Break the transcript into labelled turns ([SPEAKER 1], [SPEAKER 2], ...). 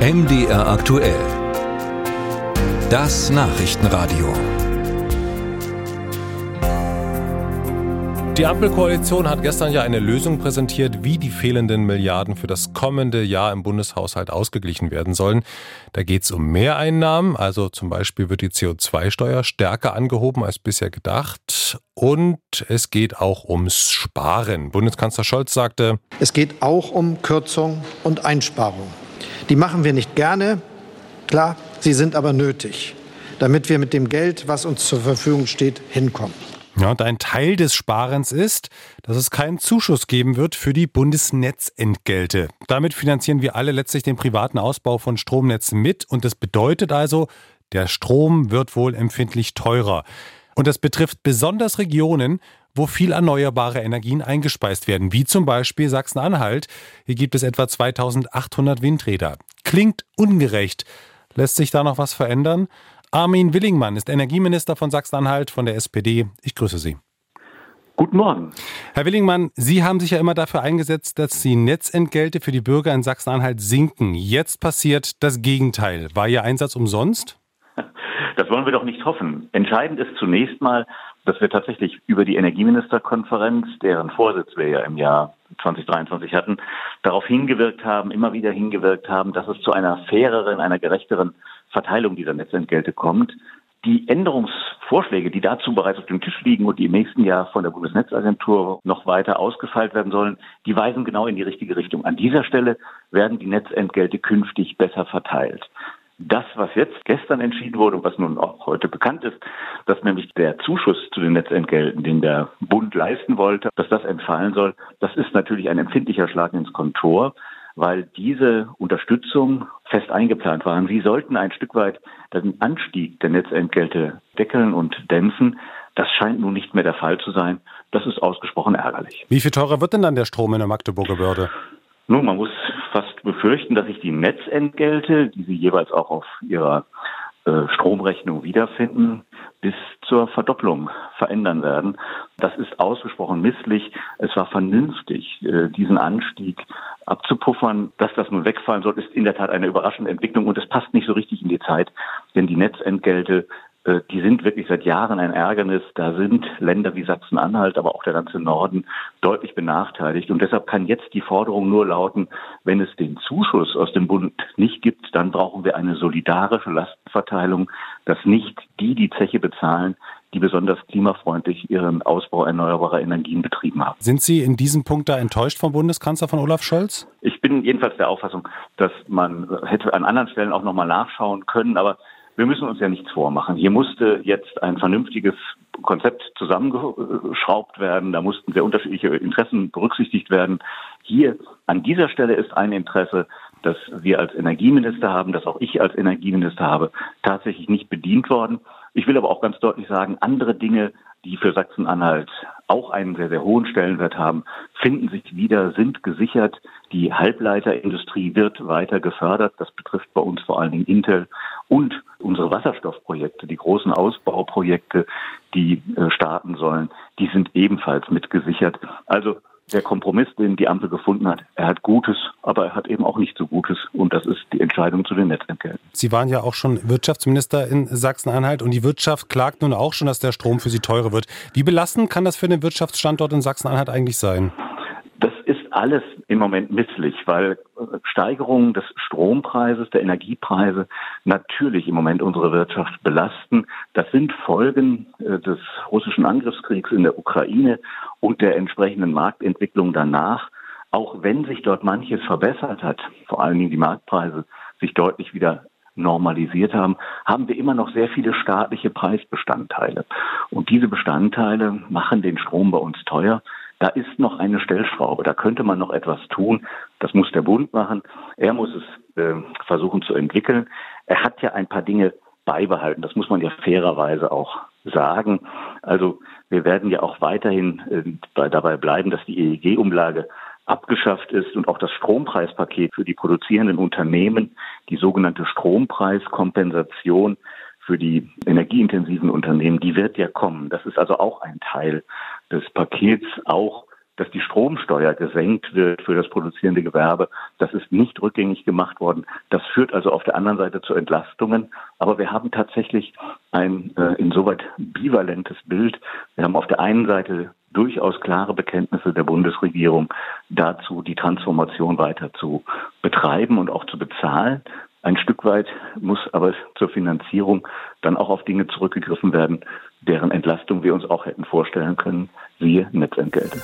[SPEAKER 1] MDR aktuell. Das Nachrichtenradio.
[SPEAKER 2] Die Ampelkoalition hat gestern ja eine Lösung präsentiert, wie die fehlenden Milliarden für das kommende Jahr im Bundeshaushalt ausgeglichen werden sollen. Da geht es um Mehreinnahmen, also zum Beispiel wird die CO2-Steuer stärker angehoben als bisher gedacht. Und es geht auch ums Sparen. Bundeskanzler Scholz sagte,
[SPEAKER 3] es geht auch um Kürzung und Einsparung. Die machen wir nicht gerne, klar, sie sind aber nötig, damit wir mit dem Geld, was uns zur Verfügung steht, hinkommen.
[SPEAKER 2] Ja, und ein Teil des Sparens ist, dass es keinen Zuschuss geben wird für die Bundesnetzentgelte. Damit finanzieren wir alle letztlich den privaten Ausbau von Stromnetzen mit und das bedeutet also, der Strom wird wohl empfindlich teurer. Und das betrifft besonders Regionen, wo viel erneuerbare Energien eingespeist werden, wie zum Beispiel Sachsen-Anhalt. Hier gibt es etwa 2800 Windräder. Klingt ungerecht. Lässt sich da noch was verändern? Armin Willingmann ist Energieminister von Sachsen-Anhalt von der SPD. Ich grüße Sie.
[SPEAKER 4] Guten Morgen.
[SPEAKER 2] Herr Willingmann, Sie haben sich ja immer dafür eingesetzt, dass die Netzentgelte für die Bürger in Sachsen-Anhalt sinken. Jetzt passiert das Gegenteil. War Ihr Einsatz umsonst?
[SPEAKER 4] Das wollen wir doch nicht hoffen. Entscheidend ist zunächst mal, dass wir tatsächlich über die Energieministerkonferenz, deren Vorsitz wir ja im Jahr 2023 hatten, darauf hingewirkt haben, immer wieder hingewirkt haben, dass es zu einer faireren, einer gerechteren Verteilung dieser Netzentgelte kommt. Die Änderungsvorschläge, die dazu bereits auf dem Tisch liegen und die im nächsten Jahr von der Bundesnetzagentur noch weiter ausgefeilt werden sollen, die weisen genau in die richtige Richtung. An dieser Stelle werden die Netzentgelte künftig besser verteilt. Das, was jetzt gestern entschieden wurde und was nun auch heute bekannt ist, dass nämlich der Zuschuss zu den Netzentgelten, den der Bund leisten wollte, dass das entfallen soll, das ist natürlich ein empfindlicher Schlag ins Kontor, weil diese Unterstützung fest eingeplant war. Sie sollten ein Stück weit den Anstieg der Netzentgelte deckeln und dämpfen. Das scheint nun nicht mehr der Fall zu sein. Das ist ausgesprochen ärgerlich.
[SPEAKER 2] Wie viel teurer wird denn dann der Strom in der Magdeburger Börde?
[SPEAKER 4] Nun, man muss fast befürchten, dass sich die Netzentgelte, die Sie jeweils auch auf Ihrer äh, Stromrechnung wiederfinden, bis zur Verdopplung verändern werden. Das ist ausgesprochen misslich. Es war vernünftig, äh, diesen Anstieg abzupuffern. Dass das nun wegfallen soll, ist in der Tat eine überraschende Entwicklung und es passt nicht so richtig in die Zeit, denn die Netzentgelte die sind wirklich seit Jahren ein Ärgernis. Da sind Länder wie Sachsen-Anhalt, aber auch der ganze Norden deutlich benachteiligt. Und deshalb kann jetzt die Forderung nur lauten, wenn es den Zuschuss aus dem Bund nicht gibt, dann brauchen wir eine solidarische Lastenverteilung, dass nicht die die Zeche bezahlen, die besonders klimafreundlich ihren Ausbau erneuerbarer Energien betrieben haben.
[SPEAKER 2] Sind Sie in diesem Punkt da enttäuscht vom Bundeskanzler von Olaf Scholz?
[SPEAKER 4] Ich bin jedenfalls der Auffassung, dass man hätte an anderen Stellen auch nochmal nachschauen können, aber wir müssen uns ja nichts vormachen. Hier musste jetzt ein vernünftiges Konzept zusammengeschraubt werden. Da mussten sehr unterschiedliche Interessen berücksichtigt werden. Hier an dieser Stelle ist ein Interesse, das wir als Energieminister haben, das auch ich als Energieminister habe, tatsächlich nicht bedient worden. Ich will aber auch ganz deutlich sagen, andere Dinge, die für Sachsen-Anhalt auch einen sehr, sehr hohen Stellenwert haben, finden sich wieder, sind gesichert. Die Halbleiterindustrie wird weiter gefördert. Das betrifft bei uns vor allen Dingen Intel und unsere Wasserstoffprojekte, die großen Ausbauprojekte, die äh, starten sollen, die sind ebenfalls mitgesichert. Also der Kompromiss, den die Ampel gefunden hat, er hat Gutes, aber er hat eben auch nicht so Gutes. Und das ist die Entscheidung zu den Netzentgelten.
[SPEAKER 2] Sie waren ja auch schon Wirtschaftsminister in Sachsen-Anhalt und die Wirtschaft klagt nun auch schon, dass der Strom für sie teurer wird. Wie belastend kann das für den Wirtschaftsstandort in Sachsen-Anhalt eigentlich sein?
[SPEAKER 4] Das ist alles im Moment misslich, weil Steigerungen des Strompreises, der Energiepreise natürlich im Moment unsere Wirtschaft belasten. Das sind Folgen äh, des russischen Angriffskriegs in der Ukraine und der entsprechenden Marktentwicklung danach. Auch wenn sich dort manches verbessert hat, vor allen Dingen die Marktpreise sich deutlich wieder normalisiert haben, haben wir immer noch sehr viele staatliche Preisbestandteile. Und diese Bestandteile machen den Strom bei uns teuer. Da ist noch eine Stellschraube, da könnte man noch etwas tun. Das muss der Bund machen. Er muss es äh, versuchen zu entwickeln. Er hat ja ein paar Dinge beibehalten. Das muss man ja fairerweise auch sagen. Also wir werden ja auch weiterhin äh, dabei bleiben, dass die EEG-Umlage abgeschafft ist und auch das Strompreispaket für die produzierenden Unternehmen, die sogenannte Strompreiskompensation für die energieintensiven Unternehmen, die wird ja kommen. Das ist also auch ein Teil des Pakets, auch dass die Stromsteuer gesenkt wird für das produzierende Gewerbe. Das ist nicht rückgängig gemacht worden. Das führt also auf der anderen Seite zu Entlastungen. Aber wir haben tatsächlich ein äh, insoweit bivalentes Bild. Wir haben auf der einen Seite durchaus klare Bekenntnisse der Bundesregierung dazu, die Transformation weiter zu betreiben und auch zu bezahlen. Ein Stück weit muss aber zur Finanzierung dann auch auf Dinge zurückgegriffen werden, deren Entlastung wir uns auch hätten vorstellen können, siehe Netzentgelte.